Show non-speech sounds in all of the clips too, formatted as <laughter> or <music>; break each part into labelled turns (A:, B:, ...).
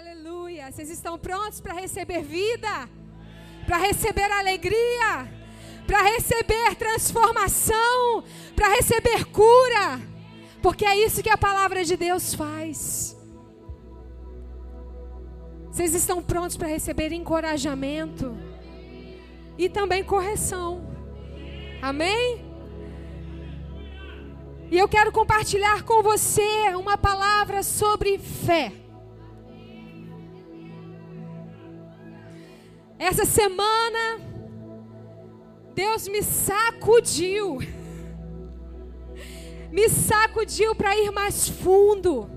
A: Aleluia. Vocês estão prontos para receber vida? Para receber alegria? Para receber transformação? Para receber cura? Porque é isso que a palavra de Deus faz. Vocês estão prontos para receber encorajamento e também correção. Amém? E eu quero compartilhar com você uma palavra sobre fé. Essa semana, Deus me sacudiu. <laughs> Me sacudiu para ir mais fundo.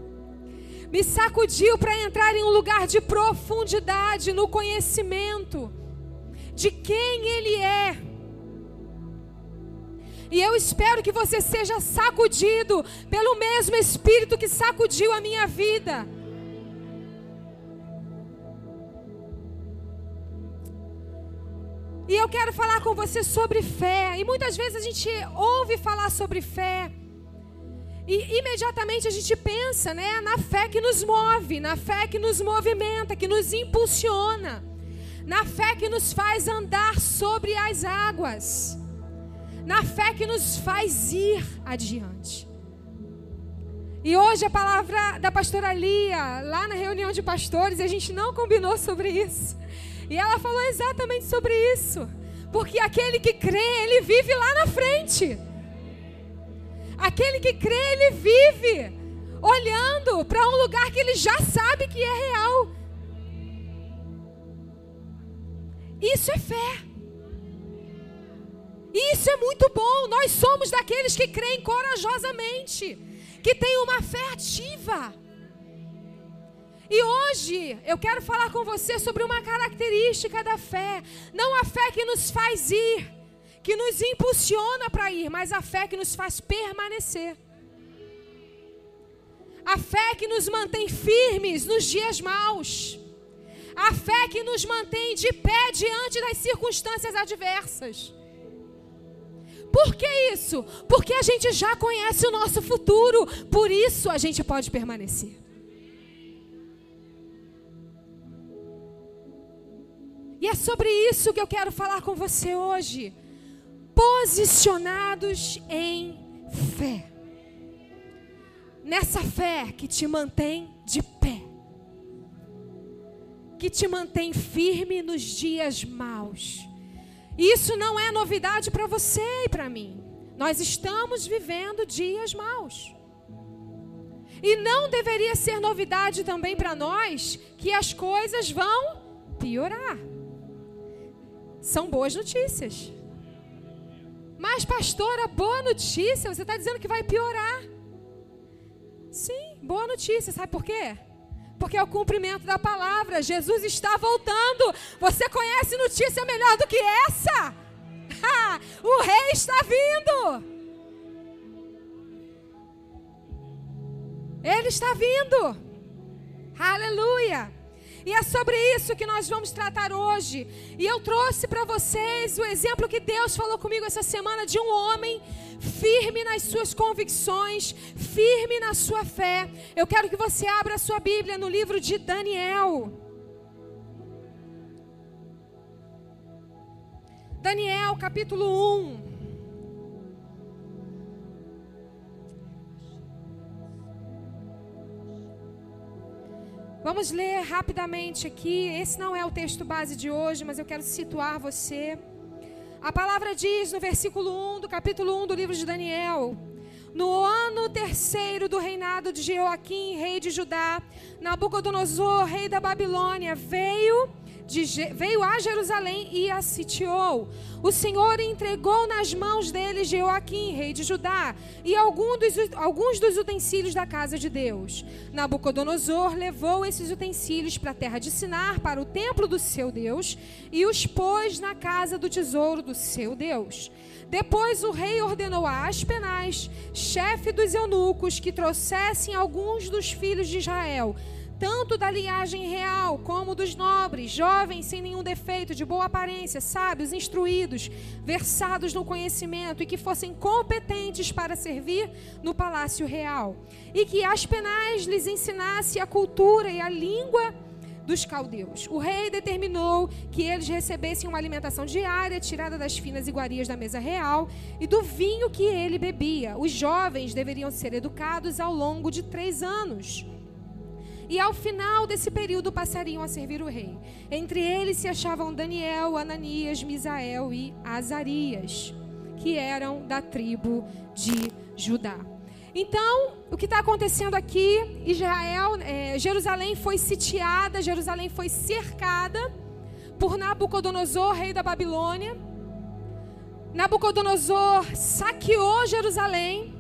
A: Me sacudiu para entrar em um lugar de profundidade no conhecimento de quem Ele é. E eu espero que você seja sacudido pelo mesmo Espírito que sacudiu a minha vida. E eu quero falar com você sobre fé. E muitas vezes a gente ouve falar sobre fé. E imediatamente a gente pensa, né, na fé que nos move, na fé que nos movimenta, que nos impulsiona, na fé que nos faz andar sobre as águas, na fé que nos faz ir adiante. E hoje a palavra da pastora Lia, lá na reunião de pastores, a gente não combinou sobre isso. E ela falou exatamente sobre isso. Porque aquele que crê, ele vive lá na frente. Aquele que crê, ele vive olhando para um lugar que ele já sabe que é real. Isso é fé. Isso é muito bom. Nós somos daqueles que creem corajosamente, que têm uma fé ativa. E hoje eu quero falar com você sobre uma característica da fé. Não a fé que nos faz ir, que nos impulsiona para ir, mas a fé que nos faz permanecer. A fé que nos mantém firmes nos dias maus. A fé que nos mantém de pé diante das circunstâncias adversas. Por que isso? Porque a gente já conhece o nosso futuro, por isso a gente pode permanecer. E é sobre isso que eu quero falar com você hoje. Posicionados em fé. Nessa fé que te mantém de pé. Que te mantém firme nos dias maus. Isso não é novidade para você e para mim. Nós estamos vivendo dias maus. E não deveria ser novidade também para nós que as coisas vão piorar são boas notícias. Mas, pastora, boa notícia, você está dizendo que vai piorar. Sim, boa notícia, sabe por quê? Porque é o cumprimento da palavra. Jesus está voltando. Você conhece notícia melhor do que essa? o rei está vindo. Ele está vindo. Aleluia. E é sobre isso que nós vamos tratar hoje. E eu trouxe para vocês o exemplo que Deus falou comigo essa semana de um homem firme nas suas convicções, firme na sua fé. Eu quero que você abra a sua Bíblia no livro de Daniel. Daniel, capítulo 1. Vamos ler rapidamente aqui. Esse não é o texto base de hoje, mas eu quero situar você. A palavra diz no versículo 1 do capítulo 1 do livro de Daniel: No ano terceiro do reinado de Jeoaquim, rei de Judá, Nabucodonosor, rei da Babilônia, veio de, veio a Jerusalém e a sitiou. O Senhor entregou nas mãos dele Joaquim, rei de Judá, e algum dos, alguns dos utensílios da casa de Deus. Nabucodonosor levou esses utensílios para a terra de Sinar, para o templo do seu Deus, e os pôs na casa do tesouro do seu Deus. Depois o rei ordenou a Aspenaz, chefe dos eunucos, que trouxessem alguns dos filhos de Israel tanto da linhagem real como dos nobres, jovens sem nenhum defeito, de boa aparência, sábios, instruídos, versados no conhecimento e que fossem competentes para servir no palácio real. E que Aspenaz lhes ensinasse a cultura e a língua dos caldeus. O rei determinou que eles recebessem uma alimentação diária, tirada das finas iguarias da mesa real e do vinho que ele bebia. Os jovens deveriam ser educados ao longo de três anos. E ao final desse período passariam a servir o rei. Entre eles se achavam Daniel, Ananias, Misael e Azarias, que eram da tribo de Judá. Então, o que está acontecendo aqui? Israel, é, Jerusalém foi sitiada, Jerusalém foi cercada por Nabucodonosor, rei da Babilônia. Nabucodonosor saqueou Jerusalém,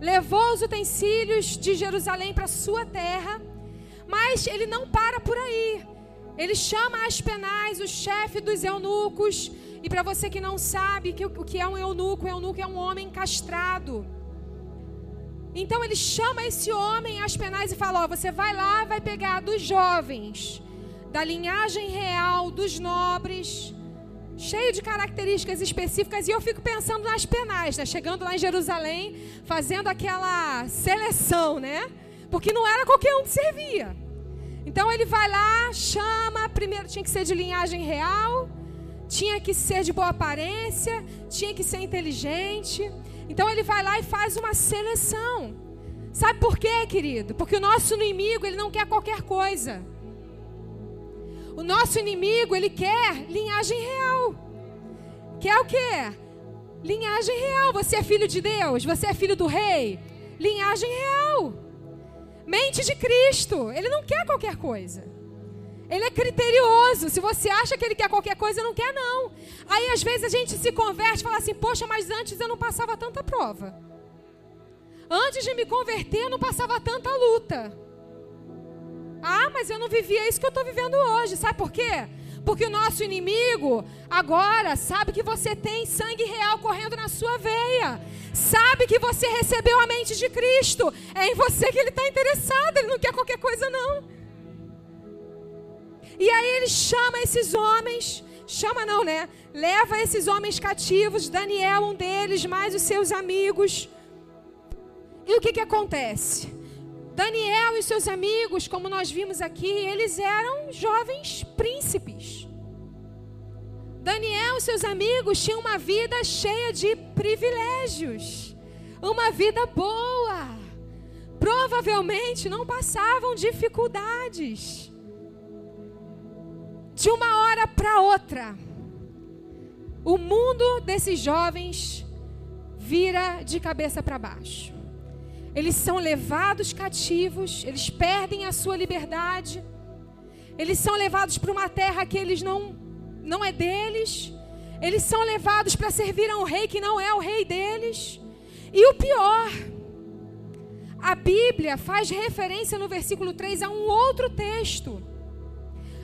A: levou os utensílios de Jerusalém para sua terra, mas ele não para por aí. Ele chama Aspenaz, o chefe dos eunucos, e para você que não sabe o que é um eunuco, o eunuco é um homem castrado. Então ele chama esse homem às penais e fala: Ó, você vai lá, vai pegar dos jovens, da linhagem real, dos nobres, cheio de características específicas. E eu fico pensando nas penais, né? Chegando lá em Jerusalém, fazendo aquela seleção, né? Porque não era qualquer um que servia. Então ele vai lá, chama, primeiro tinha que ser de linhagem real, tinha que ser de boa aparência, tinha que ser inteligente. Então ele vai lá e faz uma seleção. Sabe por quê, querido? Porque o nosso inimigo, ele não quer qualquer coisa. O nosso inimigo, ele quer linhagem real. Quer o quê? Linhagem real. Você é filho de Deus, você é filho do rei. Linhagem real. Mente de Cristo. Ele não quer qualquer coisa. Ele é criterioso. Se você acha que ele quer qualquer coisa, não quer, não. Aí, às vezes, a gente se converte e fala assim: Poxa, mas antes eu não passava tanta prova. Antes de me converter, eu não passava tanta luta. Ah, mas eu não vivia isso que eu estou vivendo hoje. Sabe por quê? Porque o nosso inimigo agora sabe que você tem sangue real correndo na sua veia. Sabe que você recebeu a mente de Cristo. É em você que ele está interessado. Ele não quer qualquer coisa, não. E aí ele chama esses homens, chama não, né? Leva esses homens cativos, Daniel, um deles, mais os seus amigos. E o que, que acontece? Daniel e seus amigos, como nós vimos aqui, eles eram jovens príncipes. Daniel e seus amigos tinham uma vida cheia de privilégios, uma vida boa. Provavelmente não passavam dificuldades de uma hora para outra, o mundo desses jovens vira de cabeça para baixo. Eles são levados cativos, eles perdem a sua liberdade, eles são levados para uma terra que eles não, não é deles, eles são levados para servir a um rei que não é o rei deles. E o pior, a Bíblia faz referência no versículo 3 a um outro texto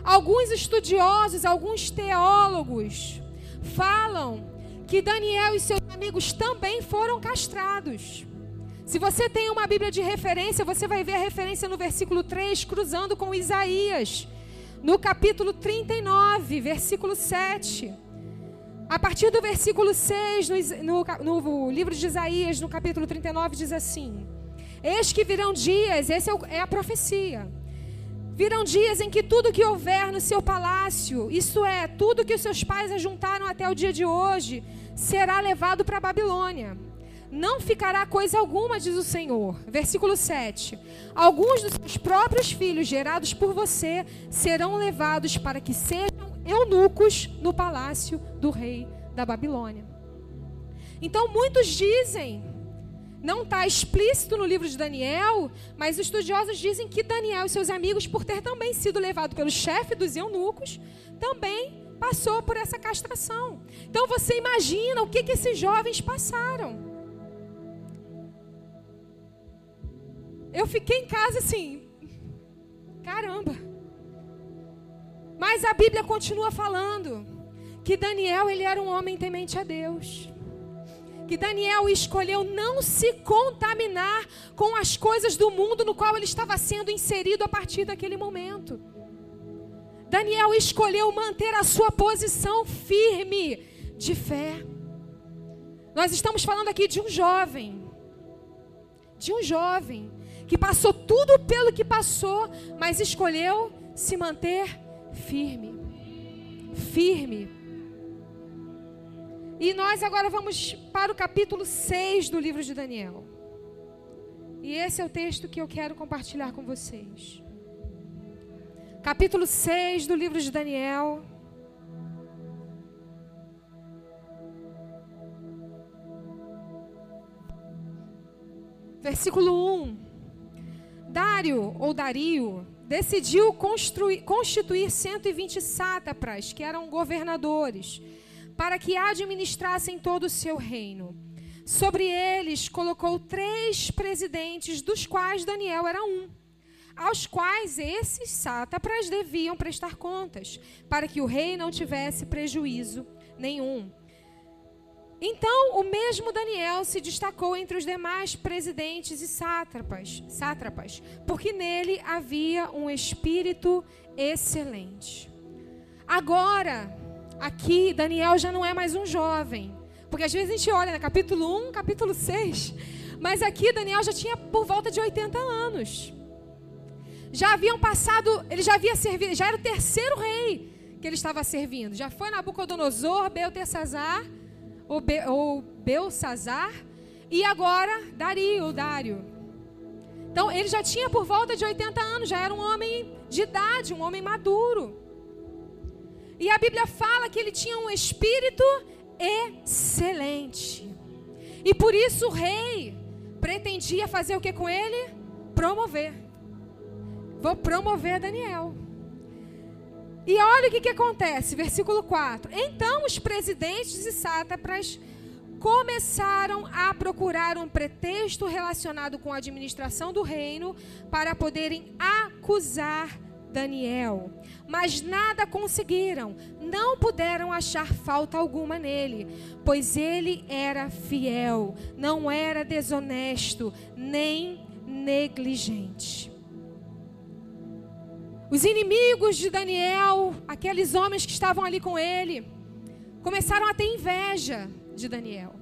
A: Alguns estudiosos, alguns teólogos falam que Daniel e seus amigos também foram castrados. Se você tem uma Bíblia de referência, você vai ver a referência no versículo 3, cruzando com Isaías, no capítulo 39, versículo 7. A partir do versículo 6, no, no, no livro de Isaías, no capítulo 39, diz assim: Eis que virão dias, essa é, é a profecia Virão dias em que tudo que houver no seu palácio, isso é, tudo que os seus pais ajuntaram até o dia de hoje, será levado para a Babilônia. Não ficará coisa alguma, diz o Senhor. Versículo 7. Alguns dos seus próprios filhos, gerados por você, serão levados para que sejam eunucos no palácio do rei da Babilônia. Então, muitos dizem não está explícito no livro de Daniel, mas os estudiosos dizem que Daniel e seus amigos, por ter também sido levado pelo chefe dos eunucos, também passou por essa castração. Então você imagina o que, que esses jovens passaram. Eu fiquei em casa assim, caramba. Mas a Bíblia continua falando que Daniel ele era um homem temente a Deus que Daniel escolheu não se contaminar com as coisas do mundo no qual ele estava sendo inserido a partir daquele momento. Daniel escolheu manter a sua posição firme de fé. Nós estamos falando aqui de um jovem, de um jovem que passou tudo pelo que passou, mas escolheu se manter firme. Firme. E nós agora vamos para o capítulo 6 do livro de Daniel. E esse é o texto que eu quero compartilhar com vocês. Capítulo 6 do livro de Daniel. Versículo 1. Dário ou Dario decidiu construir, constituir 120 sátrapas, que eram governadores, para que administrassem todo o seu reino. Sobre eles colocou três presidentes, dos quais Daniel era um, aos quais esses sátrapas deviam prestar contas, para que o rei não tivesse prejuízo nenhum. Então, o mesmo Daniel se destacou entre os demais presidentes e sátrapas, sátrapas, porque nele havia um espírito excelente. Agora, aqui, Daniel já não é mais um jovem, porque às vezes a gente olha no capítulo 1, capítulo 6, mas aqui Daniel já tinha por volta de 80 anos. Já haviam passado, ele já havia servido, já era o terceiro rei que ele estava servindo. Já foi Nabucodonosor, Beltesazar ou, Be, ou Belsazar, e agora Dario, Dário. Então ele já tinha por volta de 80 anos, já era um homem de idade, um homem maduro. E a Bíblia fala que ele tinha um espírito excelente. E por isso o rei pretendia fazer o que com ele? Promover. Vou promover Daniel. E olha o que, que acontece, versículo 4. Então os presidentes e sátrapas começaram a procurar um pretexto relacionado com a administração do reino para poderem acusar Daniel. Mas nada conseguiram, não puderam achar falta alguma nele, pois ele era fiel, não era desonesto, nem negligente. Os inimigos de Daniel, aqueles homens que estavam ali com ele, começaram a ter inveja de Daniel.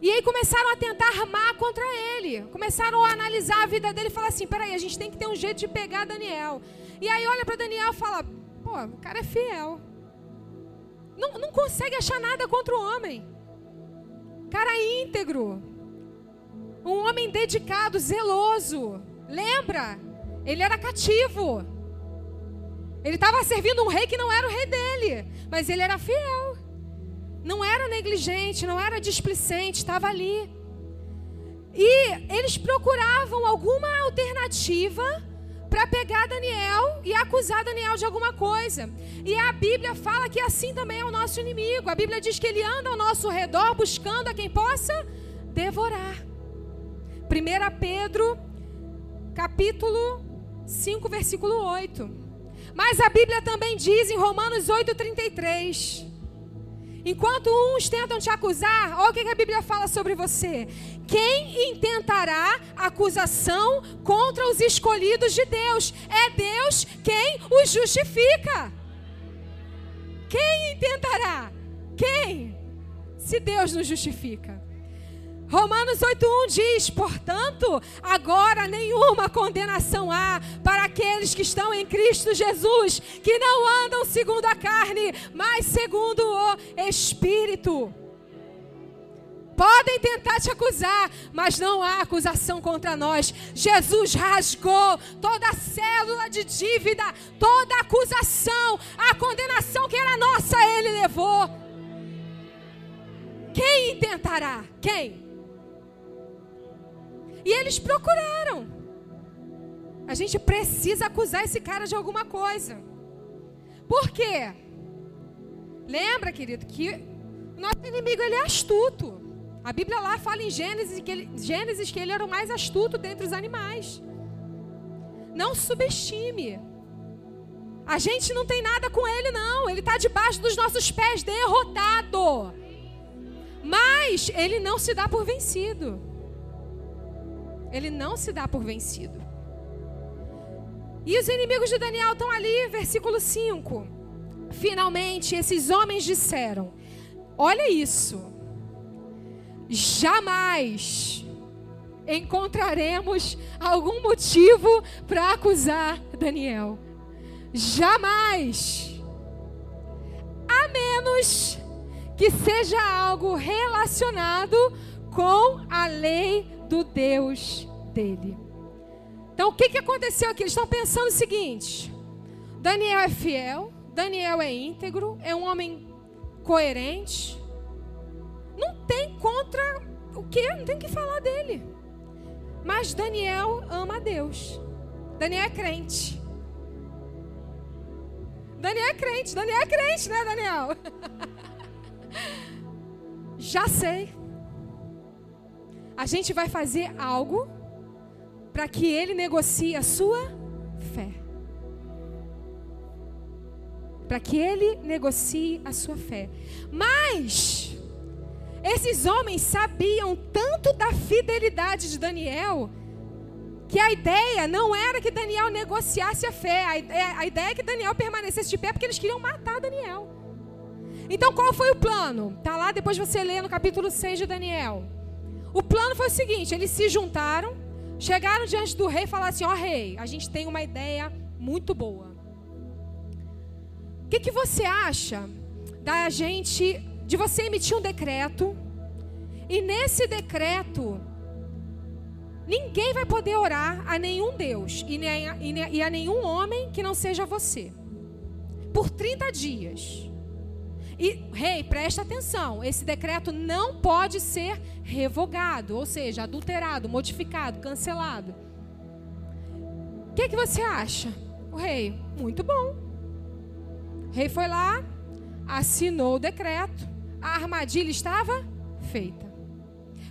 A: E aí começaram a tentar armar contra ele. Começaram a analisar a vida dele e falar assim: peraí, a gente tem que ter um jeito de pegar Daniel. E aí olha para Daniel e fala: pô, o cara é fiel. Não, não consegue achar nada contra o homem. Cara íntegro. Um homem dedicado, zeloso. Lembra? Ele era cativo. Ele estava servindo um rei que não era o rei dele, mas ele era fiel. Não era negligente, não era displicente, estava ali. E eles procuravam alguma alternativa para pegar Daniel e acusar Daniel de alguma coisa. E a Bíblia fala que assim também é o nosso inimigo. A Bíblia diz que ele anda ao nosso redor buscando a quem possa devorar. 1 Pedro, capítulo 5, versículo 8. Mas a Bíblia também diz em Romanos 8,33. Enquanto uns tentam te acusar, olha o que a Bíblia fala sobre você. Quem intentará acusação contra os escolhidos de Deus? É Deus quem os justifica. Quem intentará? Quem? Se Deus nos justifica. Romanos 8:1 diz: "Portanto, agora nenhuma condenação há para aqueles que estão em Cristo Jesus, que não andam segundo a carne, mas segundo o Espírito." Podem tentar te acusar, mas não há acusação contra nós. Jesus rasgou toda a célula de dívida, toda a acusação, a condenação que era nossa, ele levou. Quem tentará? Quem? E eles procuraram. A gente precisa acusar esse cara de alguma coisa. Por quê? Lembra, querido, que o nosso inimigo ele é astuto. A Bíblia lá fala em Gênesis que ele, Gênesis que ele era o mais astuto dentre os animais. Não subestime. A gente não tem nada com ele, não. Ele está debaixo dos nossos pés, derrotado. Mas ele não se dá por vencido. Ele não se dá por vencido. E os inimigos de Daniel estão ali, versículo 5. Finalmente, esses homens disseram: Olha isso. Jamais encontraremos algum motivo para acusar Daniel. Jamais. A menos que seja algo relacionado com a lei do Deus dele. Então, o que, que aconteceu aqui? Eles estão pensando o seguinte: Daniel é fiel, Daniel é íntegro, é um homem coerente. Não tem contra o que? Não tem o que falar dele. Mas Daniel ama a Deus. Daniel é crente. Daniel é crente, Daniel é crente, né, Daniel? <laughs> Já sei. A gente vai fazer algo para que ele negocie a sua fé. Para que ele negocie a sua fé. Mas esses homens sabiam tanto da fidelidade de Daniel que a ideia não era que Daniel negociasse a fé. A ideia, é que Daniel permanecesse de pé porque eles queriam matar Daniel. Então qual foi o plano? Tá lá, depois você lê no capítulo 6 de Daniel. O plano foi o seguinte: eles se juntaram Chegaram diante do rei e falaram assim: Ó oh, rei, a gente tem uma ideia muito boa. O que, que você acha da gente, de você emitir um decreto, e nesse decreto, ninguém vai poder orar a nenhum Deus e, nem, e a nenhum homem que não seja você, por 30 dias. E, rei, presta atenção: esse decreto não pode ser revogado, ou seja, adulterado, modificado, cancelado. O que, que você acha? O rei, muito bom. O rei foi lá, assinou o decreto, a armadilha estava feita.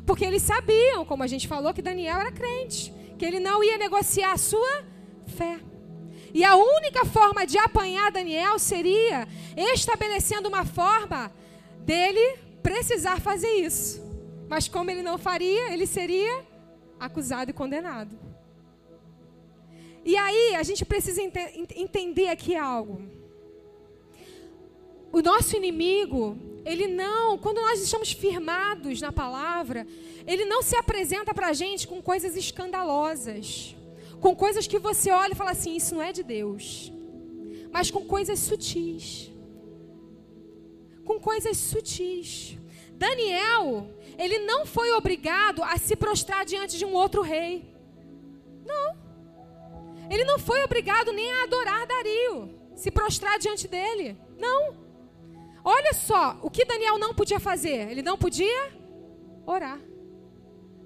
A: Porque eles sabiam, como a gente falou, que Daniel era crente, que ele não ia negociar a sua fé. E a única forma de apanhar Daniel seria estabelecendo uma forma dele precisar fazer isso. Mas como ele não faria, ele seria acusado e condenado. E aí a gente precisa ent entender aqui algo. O nosso inimigo, ele não, quando nós estamos firmados na palavra, ele não se apresenta para a gente com coisas escandalosas com coisas que você olha e fala assim: isso não é de Deus, mas com coisas sutis. Com coisas sutis. Daniel, ele não foi obrigado a se prostrar diante de um outro rei. Não. Ele não foi obrigado nem a adorar Dario, se prostrar diante dele. Não. Olha só, o que Daniel não podia fazer? Ele não podia orar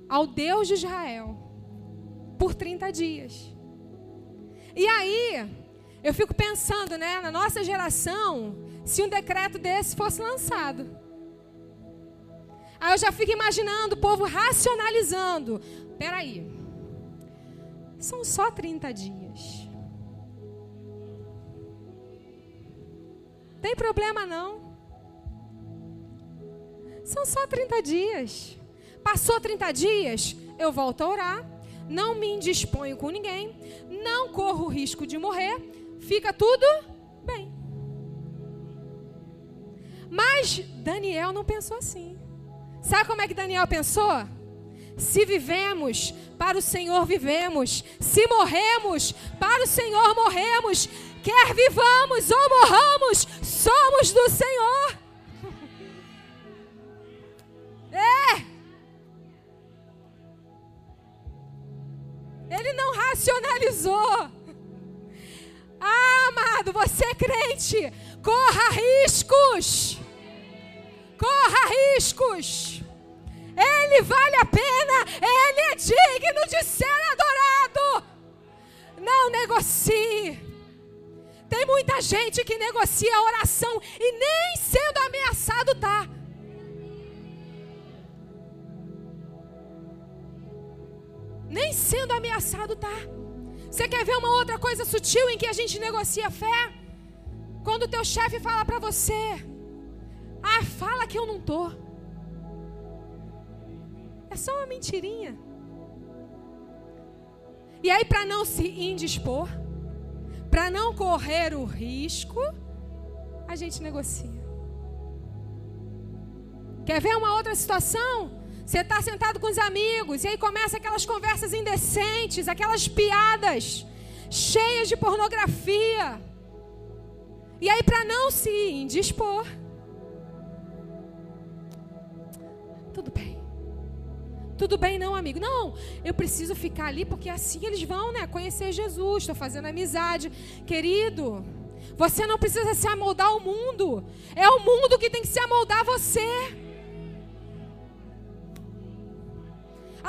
A: ao Deus de Israel por 30 dias. E aí, eu fico pensando, né, na nossa geração, se um decreto desse fosse lançado. Aí eu já fico imaginando o povo racionalizando. Peraí, são só 30 dias. Tem problema não. São só 30 dias. Passou 30 dias, eu volto a orar não me indisponho com ninguém, não corro o risco de morrer, fica tudo bem. Mas Daniel não pensou assim. Sabe como é que Daniel pensou? Se vivemos, para o Senhor vivemos. Se morremos, para o Senhor morremos. Quer vivamos ou morramos, somos do Senhor. Racionalizou. Ah, amado, você é crente. Corra riscos. Corra riscos. Ele vale a pena. Ele é digno de ser adorado. Não negocie. Tem muita gente que negocia a oração e nem sendo ameaçado tá. Nem sendo ameaçado tá. Você quer ver uma outra coisa sutil em que a gente negocia fé? Quando o teu chefe fala para você: "Ah, fala que eu não tô". É só uma mentirinha. E aí para não se indispor, para não correr o risco, a gente negocia. Quer ver uma outra situação? Você está sentado com os amigos e aí começa aquelas conversas indecentes, aquelas piadas cheias de pornografia. E aí, para não se indispor, tudo bem. Tudo bem, não, amigo. Não, eu preciso ficar ali porque assim eles vão, né? Conhecer Jesus. Estou fazendo amizade. Querido, você não precisa se amoldar ao mundo. É o mundo que tem que se amoldar a você.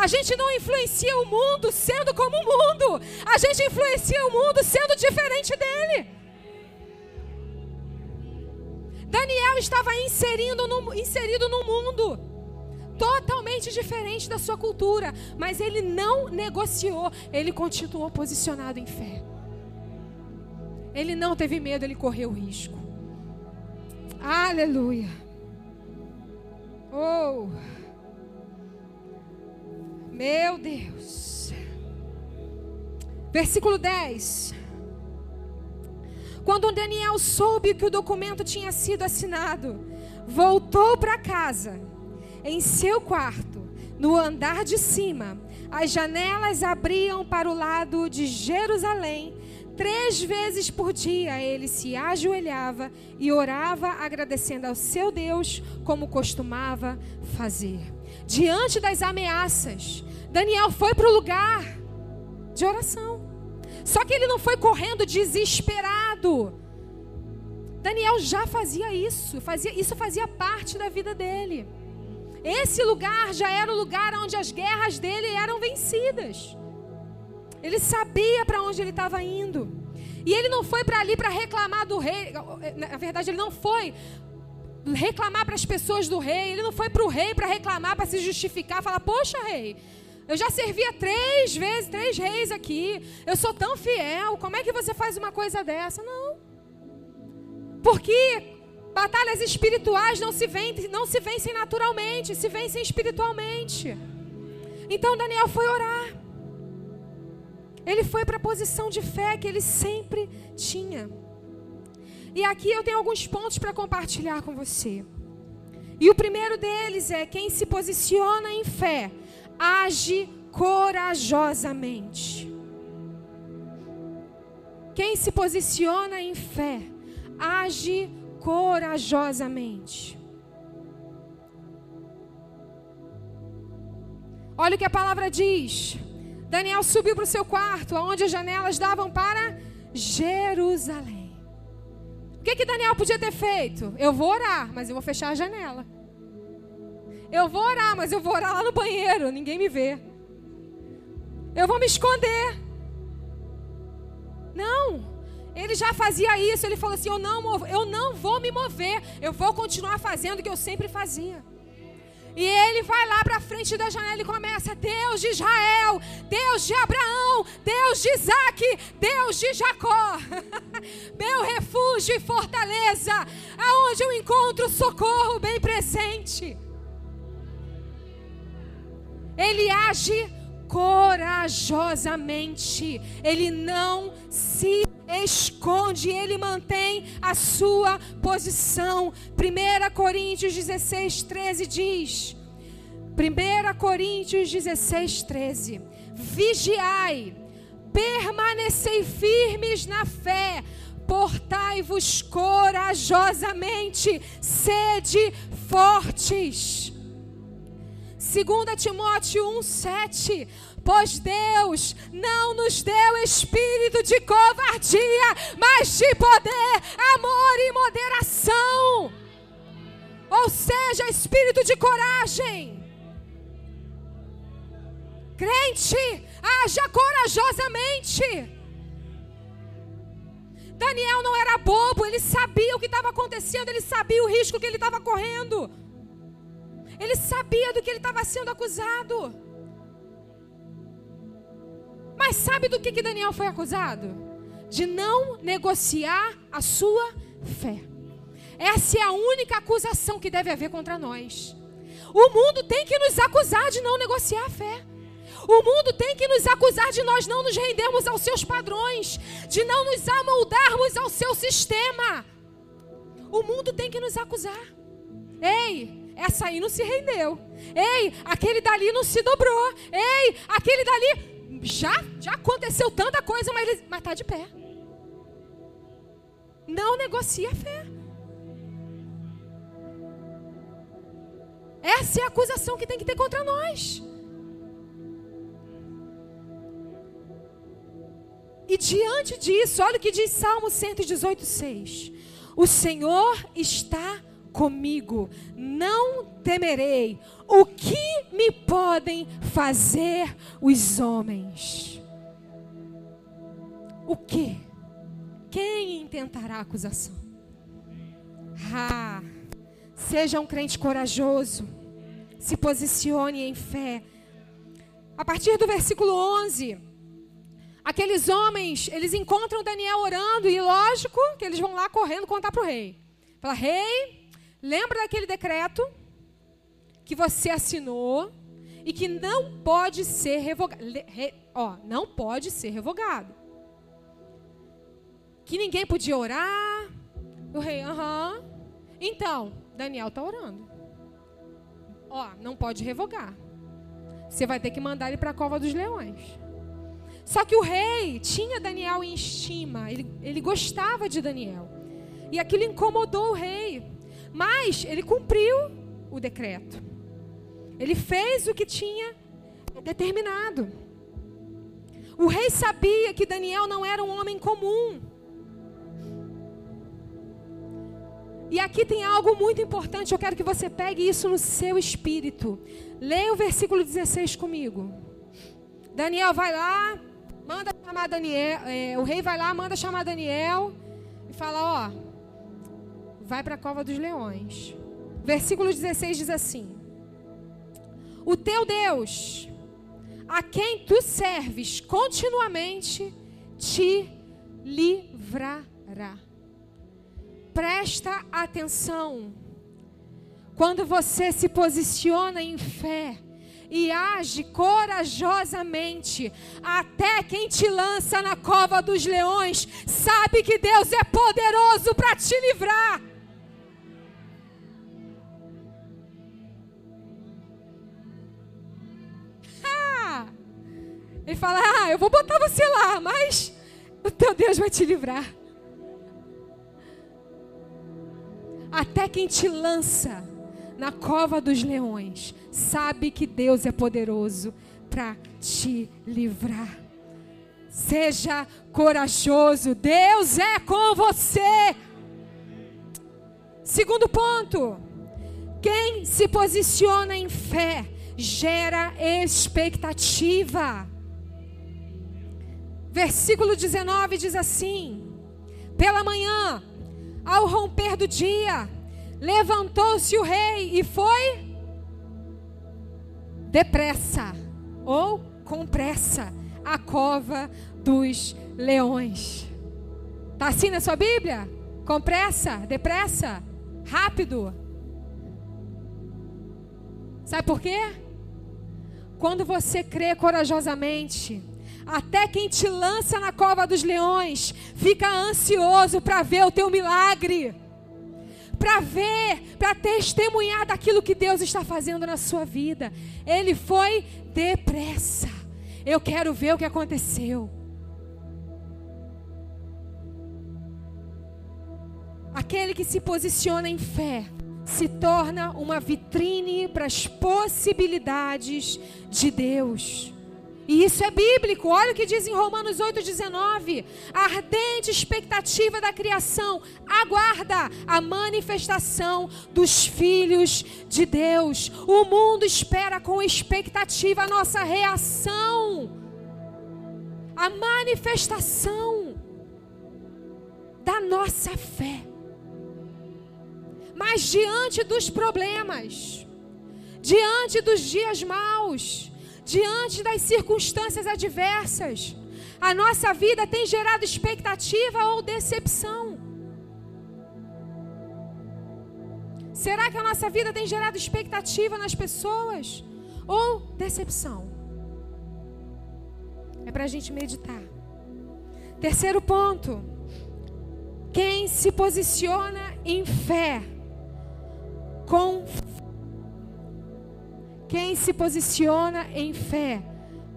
A: A gente não influencia o mundo sendo como o mundo. A gente influencia o mundo sendo diferente dele. Daniel estava inserindo no, inserido no mundo totalmente diferente da sua cultura, mas ele não negociou, ele continuou posicionado em fé. Ele não teve medo, ele correu risco. Aleluia. Oh. Meu Deus. Versículo 10. Quando Daniel soube que o documento tinha sido assinado, voltou para casa. Em seu quarto, no andar de cima, as janelas abriam para o lado de Jerusalém. Três vezes por dia ele se ajoelhava e orava, agradecendo ao seu Deus, como costumava fazer. Diante das ameaças, Daniel foi para o lugar de oração. Só que ele não foi correndo desesperado. Daniel já fazia isso, fazia, isso fazia parte da vida dele. Esse lugar já era o lugar onde as guerras dele eram vencidas. Ele sabia para onde ele estava indo. E ele não foi para ali para reclamar do rei. Na verdade, ele não foi reclamar para as pessoas do rei. Ele não foi para o rei para reclamar, para se justificar, falar: Poxa, rei, eu já servia três vezes, três reis aqui. Eu sou tão fiel. Como é que você faz uma coisa dessa? Não. Porque batalhas espirituais não se, vencem, não se vencem naturalmente, se vencem espiritualmente. Então Daniel foi orar. Ele foi para a posição de fé que ele sempre tinha. E aqui eu tenho alguns pontos para compartilhar com você. E o primeiro deles é quem se posiciona em fé age corajosamente. Quem se posiciona em fé, age corajosamente. Olha o que a palavra diz. Daniel subiu para o seu quarto, onde as janelas davam para Jerusalém. O que, que Daniel podia ter feito? Eu vou orar, mas eu vou fechar a janela. Eu vou orar, mas eu vou orar lá no banheiro, ninguém me vê. Eu vou me esconder. Não. Ele já fazia isso, ele falou assim: eu não, eu não vou me mover, eu vou continuar fazendo o que eu sempre fazia. E ele vai lá para frente da janela e começa: Deus de Israel, Deus de Abraão, Deus de Isaac, Deus de Jacó, <laughs> meu refúgio e fortaleza, aonde eu encontro socorro bem presente. Ele age corajosamente. Ele não se esconde, ele mantém a sua posição. 1 Coríntios 16, 13 diz: 1 Coríntios 16, 13: Vigiai, permanecei firmes na fé, portai-vos corajosamente, sede fortes. 2 Timóteo 1,7. Pois Deus não nos deu espírito de covardia, mas de poder, amor e moderação. Ou seja, espírito de coragem. Crente, haja corajosamente. Daniel não era bobo, ele sabia o que estava acontecendo, ele sabia o risco que ele estava correndo. Ele sabia do que ele estava sendo acusado. Mas sabe do que, que Daniel foi acusado? De não negociar a sua fé. Essa é a única acusação que deve haver contra nós. O mundo tem que nos acusar de não negociar a fé. O mundo tem que nos acusar de nós não nos rendermos aos seus padrões, de não nos amoldarmos ao seu sistema. O mundo tem que nos acusar. Ei, essa aí não se rendeu. Ei, aquele dali não se dobrou. Ei, aquele dali já já aconteceu tanta coisa, mas ele mas tá de pé. Não negocia a fé. Essa é a acusação que tem que ter contra nós. E diante disso, olha o que diz Salmo 118, 6. O Senhor está comigo, não temerei. O que me podem fazer os homens? O que? Quem intentará acusação? Ah, seja um crente corajoso, se posicione em fé. A partir do versículo 11. Aqueles homens, eles encontram Daniel orando e lógico que eles vão lá correndo contar para o rei. Fala, rei, lembra daquele decreto que você assinou e que não pode ser revogado. Re, ó, não pode ser revogado. Que ninguém podia orar. O rei, aham. Então, Daniel está orando. Ó, não pode revogar. Você vai ter que mandar ele para a cova dos leões. Só que o rei tinha Daniel em estima, ele, ele gostava de Daniel. E aquilo incomodou o rei. Mas ele cumpriu o decreto. Ele fez o que tinha determinado. O rei sabia que Daniel não era um homem comum. E aqui tem algo muito importante, eu quero que você pegue isso no seu espírito. Leia o versículo 16 comigo. Daniel vai lá, manda chamar Daniel, é, o rei vai lá, manda chamar Daniel e fala, ó, vai para a cova dos leões. Versículo 16 diz assim: O teu Deus, a quem tu serves continuamente, te livrará. Presta atenção. Quando você se posiciona em fé, e age corajosamente, até quem te lança na cova dos leões sabe que Deus é poderoso para te livrar. Ele fala: Ah, eu vou botar você lá, mas o teu Deus vai te livrar. Até quem te lança na cova dos leões, sabe que Deus é poderoso para te livrar. Seja corajoso, Deus é com você. Segundo ponto, quem se posiciona em fé gera expectativa. Versículo 19 diz assim: Pela manhã, ao romper do dia, Levantou-se o rei e foi depressa ou com pressa a cova dos leões. Tá assim na sua Bíblia? Com pressa, depressa, rápido. Sabe por quê? Quando você crê corajosamente, até quem te lança na cova dos leões fica ansioso para ver o teu milagre para ver, para testemunhar daquilo que Deus está fazendo na sua vida. Ele foi depressa. Eu quero ver o que aconteceu. Aquele que se posiciona em fé se torna uma vitrine para as possibilidades de Deus. E isso é bíblico. Olha o que diz em Romanos 8,19. A ardente expectativa da criação aguarda a manifestação dos filhos de Deus. O mundo espera com expectativa a nossa reação. A manifestação da nossa fé. Mas diante dos problemas, diante dos dias maus, diante das circunstâncias adversas. A nossa vida tem gerado expectativa ou decepção. Será que a nossa vida tem gerado expectativa nas pessoas ou decepção? É para a gente meditar. Terceiro ponto: quem se posiciona em fé, com Quem se posiciona em fé,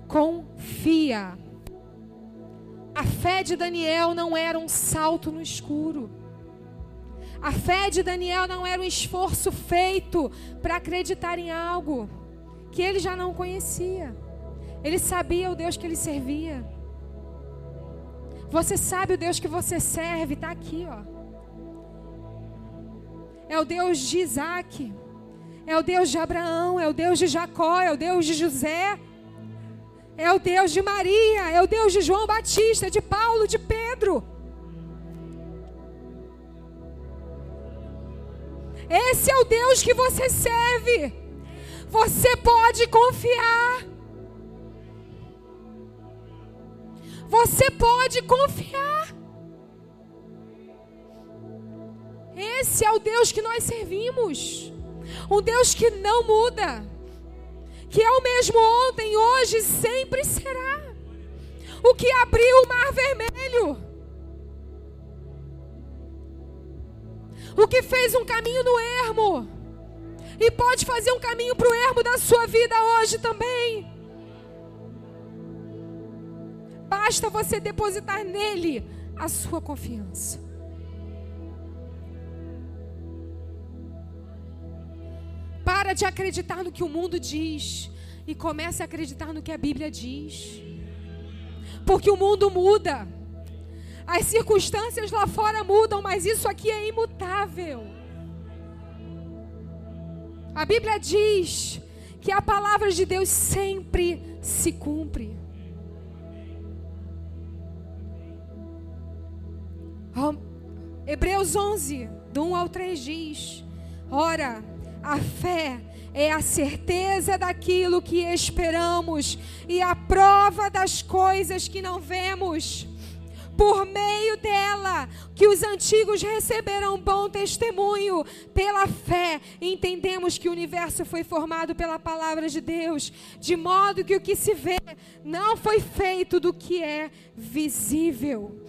A: confia. A fé de Daniel não era um salto no escuro. A fé de Daniel não era um esforço feito para acreditar em algo que ele já não conhecia. Ele sabia o Deus que ele servia. Você sabe o Deus que você serve, está aqui, ó. É o Deus de Isaac, é o Deus de Abraão, é o Deus de Jacó, é o Deus de José, é o Deus de Maria, é o Deus de João Batista, de Paulo, de Pedro. Esse é o Deus que você serve. Você pode confiar. Você pode confiar. Esse é o Deus que nós servimos. Um Deus que não muda. Que é o mesmo ontem, hoje, sempre será. O que abriu o mar vermelho o que fez um caminho no ermo, e pode fazer um caminho para o ermo da sua vida hoje também. Basta você depositar nele a sua confiança. Para de acreditar no que o mundo diz e comece a acreditar no que a Bíblia diz. Porque o mundo muda. As circunstâncias lá fora mudam, mas isso aqui é imutável. A Bíblia diz que a palavra de Deus sempre se cumpre. Hebreus 11, do 1 ao 3 diz: Ora, a fé é a certeza daquilo que esperamos e a prova das coisas que não vemos por meio dela, que os antigos receberam bom testemunho. Pela fé, entendemos que o universo foi formado pela palavra de Deus, de modo que o que se vê não foi feito do que é visível.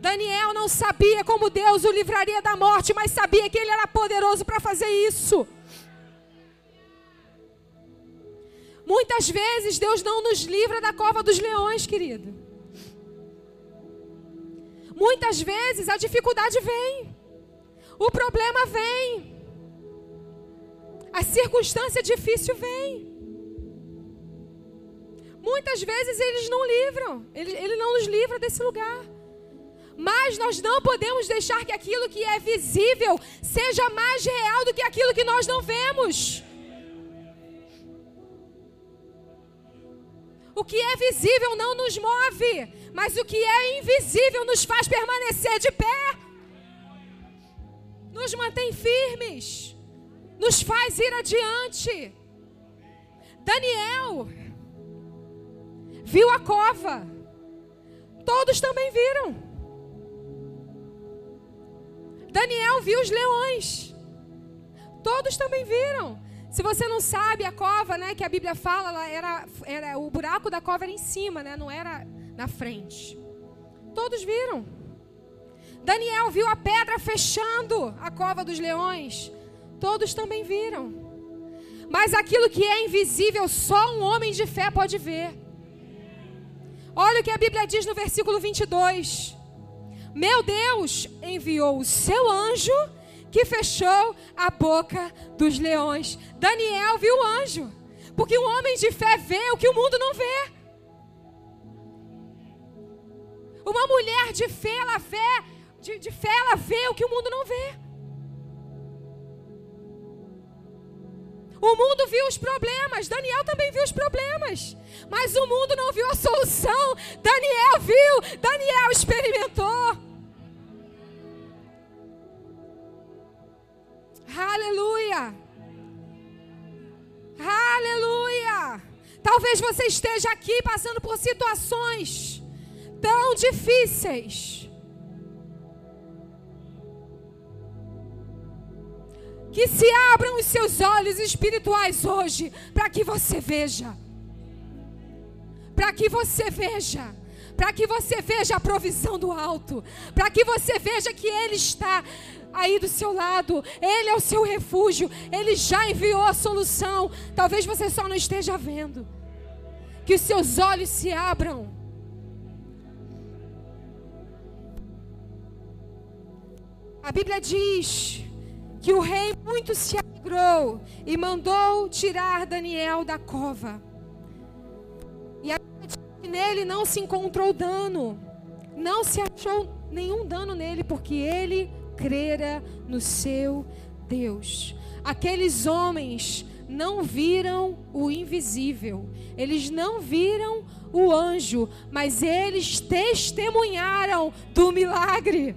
A: Daniel não sabia como Deus o livraria da morte, mas sabia que ele era poderoso para fazer isso. Muitas vezes Deus não nos livra da cova dos leões, querido. Muitas vezes a dificuldade vem, o problema vem, a circunstância difícil vem. Muitas vezes eles não livram, ele, ele não nos livra desse lugar. Mas nós não podemos deixar que aquilo que é visível seja mais real do que aquilo que nós não vemos. O que é visível não nos move, mas o que é invisível nos faz permanecer de pé, nos mantém firmes, nos faz ir adiante. Daniel viu a cova, todos também viram. Daniel viu os leões, todos também viram. Se você não sabe, a cova, né, que a Bíblia fala, ela era, era o buraco da cova era em cima, né, não era na frente. Todos viram. Daniel viu a pedra fechando a cova dos leões. Todos também viram. Mas aquilo que é invisível, só um homem de fé pode ver. Olha o que a Bíblia diz no versículo 22. Meu Deus enviou o seu anjo que fechou a boca dos leões. Daniel viu o anjo, porque o homem de fé vê o que o mundo não vê. Uma mulher de fé, ela vê, de, de fé, ela vê o que o mundo não vê. O mundo viu os problemas, Daniel também viu os problemas, mas o mundo não viu a solução. Daniel viu, Daniel experimentou. Aleluia! Aleluia! Talvez você esteja aqui passando por situações tão difíceis. Que se abram os seus olhos espirituais hoje, para que você veja. Para que você veja. Para que você veja a provisão do alto, para que você veja que Ele está aí do seu lado, Ele é o seu refúgio, Ele já enviou a solução. Talvez você só não esteja vendo. Que os seus olhos se abram. A Bíblia diz que o rei muito se alegrou e mandou tirar Daniel da cova. E a nele não se encontrou dano, não se achou nenhum dano nele, porque ele crera no seu Deus. Aqueles homens não viram o invisível, eles não viram o anjo, mas eles testemunharam do milagre.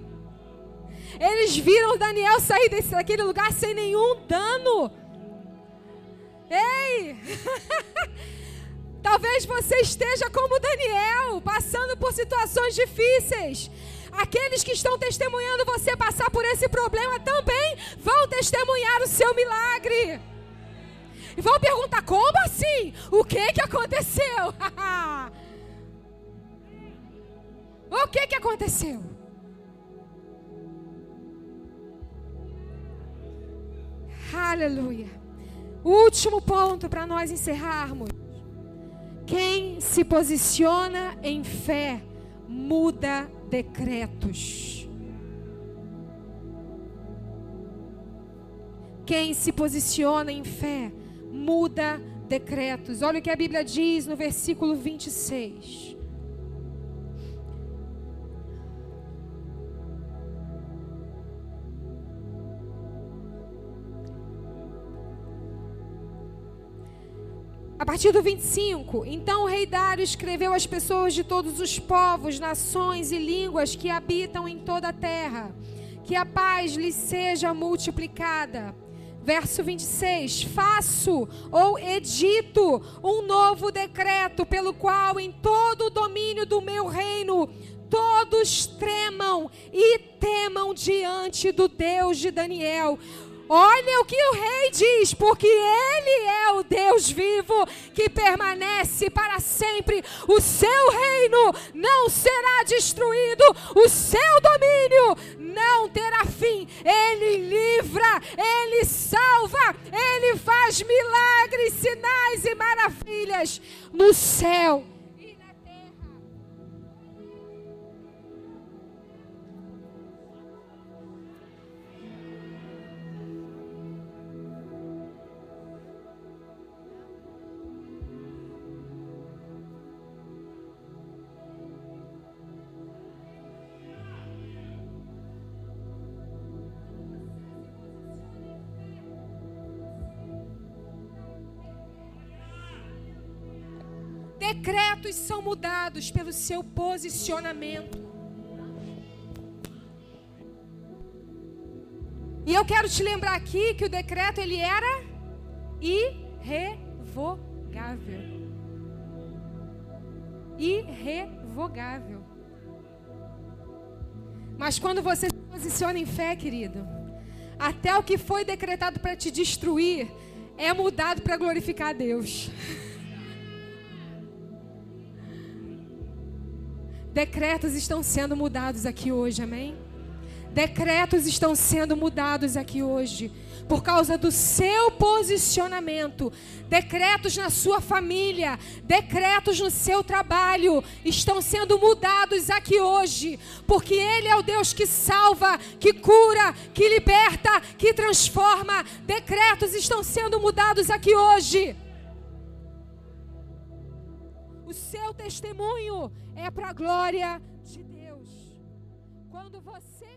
A: Eles viram Daniel sair desse, daquele lugar sem nenhum dano. Ei! <laughs> Talvez você esteja como Daniel, passando por situações difíceis. Aqueles que estão testemunhando você passar por esse problema também vão testemunhar o seu milagre. E vão perguntar: como assim? O que que aconteceu? <laughs> o que que aconteceu? Aleluia. Último ponto para nós encerrarmos. Quem se posiciona em fé muda decretos. Quem se posiciona em fé muda decretos. Olha o que a Bíblia diz no versículo 26. A partir do 25, então o rei Dário escreveu às pessoas de todos os povos, nações e línguas que habitam em toda a terra, que a paz lhes seja multiplicada. Verso 26: Faço ou edito um novo decreto, pelo qual em todo o domínio do meu reino todos tremam e temam diante do Deus de Daniel Olha o que o rei diz, porque ele é o Deus vivo que permanece para sempre. O seu reino não será destruído, o seu domínio não terá fim. Ele livra, ele salva, ele faz milagres, sinais e maravilhas no céu Decretos são mudados pelo seu posicionamento. E eu quero te lembrar aqui que o decreto ele era irrevogável. Irrevogável. Mas quando você se posiciona em fé, querido, até o que foi decretado para te destruir é mudado para glorificar a Deus. <laughs> Decretos estão sendo mudados aqui hoje, amém? Decretos estão sendo mudados aqui hoje por causa do seu posicionamento. Decretos na sua família, decretos no seu trabalho estão sendo mudados aqui hoje, porque Ele é o Deus que salva, que cura, que liberta, que transforma. Decretos estão sendo mudados aqui hoje. Seu testemunho é para a glória de Deus. Quando você.